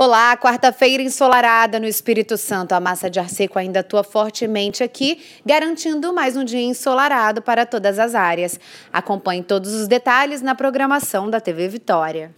Olá, quarta-feira ensolarada no Espírito Santo. A massa de ar seco ainda atua fortemente aqui, garantindo mais um dia ensolarado para todas as áreas. Acompanhe todos os detalhes na programação da TV Vitória.